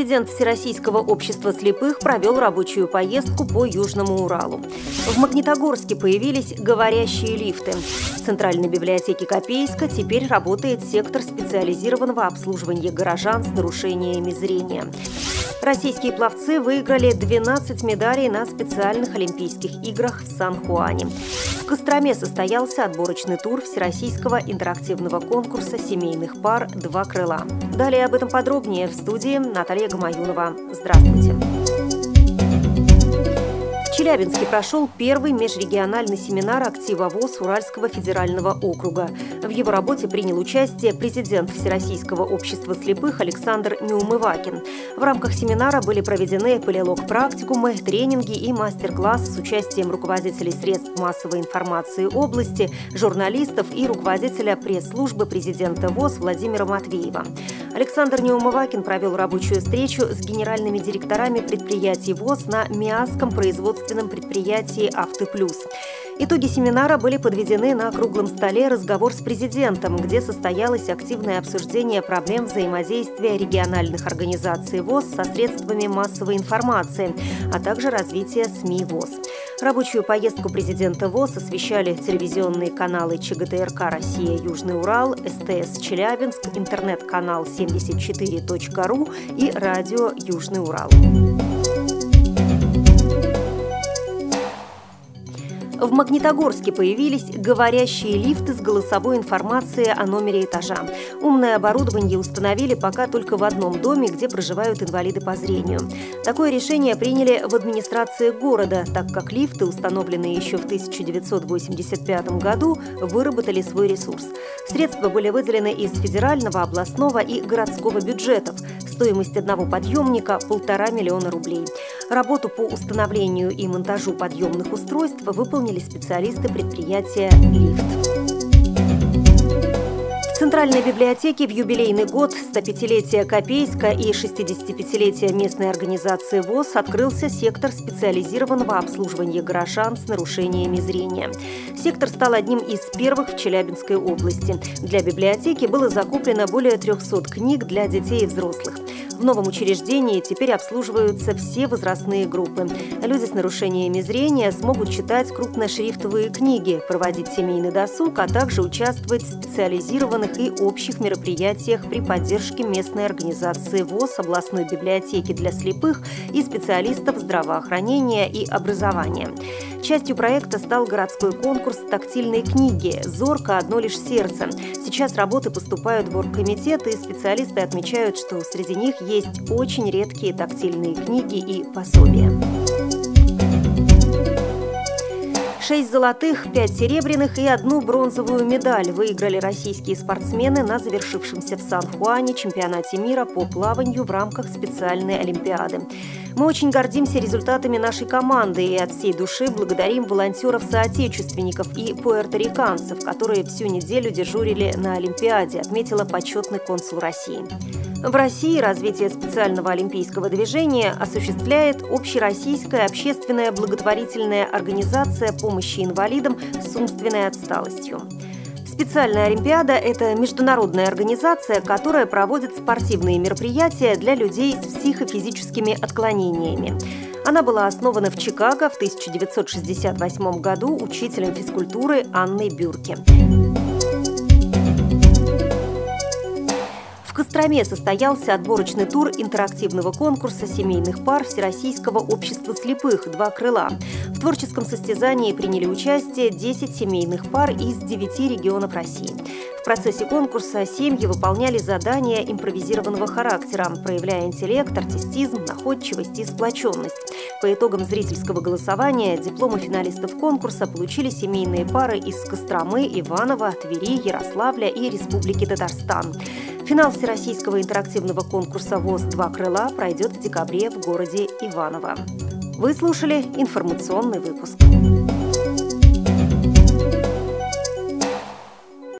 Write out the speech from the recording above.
Президент Всероссийского общества слепых провел рабочую поездку по Южному Уралу. В Магнитогорске появились говорящие лифты. В Центральной библиотеке Копейска теперь работает сектор специализированного обслуживания горожан с нарушениями зрения. Российские пловцы выиграли 12 медалей на специальных Олимпийских играх в Сан-Хуане. В Костроме состоялся отборочный тур Всероссийского интерактивного конкурса семейных пар «Два крыла». Далее об этом подробнее в студии Наталья Гамаюнова. Здравствуйте. Челябинске прошел первый межрегиональный семинар актива ВОЗ Уральского федерального округа. В его работе принял участие президент Всероссийского общества слепых Александр Неумывакин. В рамках семинара были проведены полилог-практикумы, тренинги и мастер-класс с участием руководителей средств массовой информации области, журналистов и руководителя пресс-службы президента ВОЗ Владимира Матвеева. Александр Неумывакин провел рабочую встречу с генеральными директорами предприятий ВОЗ на МИАСском производстве отечественном предприятии «Автоплюс». Итоги семинара были подведены на круглом столе «Разговор с президентом», где состоялось активное обсуждение проблем взаимодействия региональных организаций ВОЗ со средствами массовой информации, а также развития СМИ ВОЗ. Рабочую поездку президента ВОЗ освещали телевизионные каналы ЧГТРК «Россия. Южный Урал», СТС «Челябинск», интернет-канал 74.ру и радио «Южный Урал». В Магнитогорске появились говорящие лифты с голосовой информацией о номере этажа. Умное оборудование установили пока только в одном доме, где проживают инвалиды по зрению. Такое решение приняли в администрации города, так как лифты, установленные еще в 1985 году, выработали свой ресурс. Средства были выделены из федерального, областного и городского бюджетов. Стоимость одного подъемника – полтора миллиона рублей. Работу по установлению и монтажу подъемных устройств выполнили специалисты предприятия «Лифт». В Центральной библиотеке в юбилейный год 105-летия Копейска и 65-летия местной организации ВОЗ открылся сектор специализированного обслуживания горожан с нарушениями зрения. Сектор стал одним из первых в Челябинской области. Для библиотеки было закуплено более 300 книг для детей и взрослых. В новом учреждении теперь обслуживаются все возрастные группы. Люди с нарушениями зрения смогут читать крупношрифтовые книги, проводить семейный досуг, а также участвовать в специализированных и общих мероприятиях при поддержке местной организации ВОЗ, областной библиотеки для слепых и специалистов здравоохранения и образования. Частью проекта стал городской конкурс «Тактильные книги. Зорко. Одно лишь сердце». Сейчас работы поступают в оргкомитет, и специалисты отмечают, что среди них есть очень редкие тактильные книги и пособия. Шесть золотых, пять серебряных и одну бронзовую медаль выиграли российские спортсмены на завершившемся в Сан-Хуане чемпионате мира по плаванию в рамках специальной Олимпиады. Мы очень гордимся результатами нашей команды и от всей души благодарим волонтеров-соотечественников и пуэрториканцев, которые всю неделю дежурили на Олимпиаде, отметила почетный консул России. В России развитие специального олимпийского движения осуществляет Общероссийская общественная благотворительная организация помощи инвалидам с умственной отсталостью. Специальная Олимпиада – это международная организация, которая проводит спортивные мероприятия для людей с психофизическими отклонениями. Она была основана в Чикаго в 1968 году учителем физкультуры Анной Бюрке. Костроме состоялся отборочный тур интерактивного конкурса семейных пар Всероссийского общества слепых «Два крыла». В творческом состязании приняли участие 10 семейных пар из 9 регионов России. В процессе конкурса семьи выполняли задания импровизированного характера, проявляя интеллект, артистизм, находчивость и сплоченность. По итогам зрительского голосования дипломы финалистов конкурса получили семейные пары из Костромы, Иванова, Твери, Ярославля и Республики Татарстан. Финал Всероссийского интерактивного конкурса ВОЗ «Два крыла» пройдет в декабре в городе Иваново. Вы слушали информационный выпуск.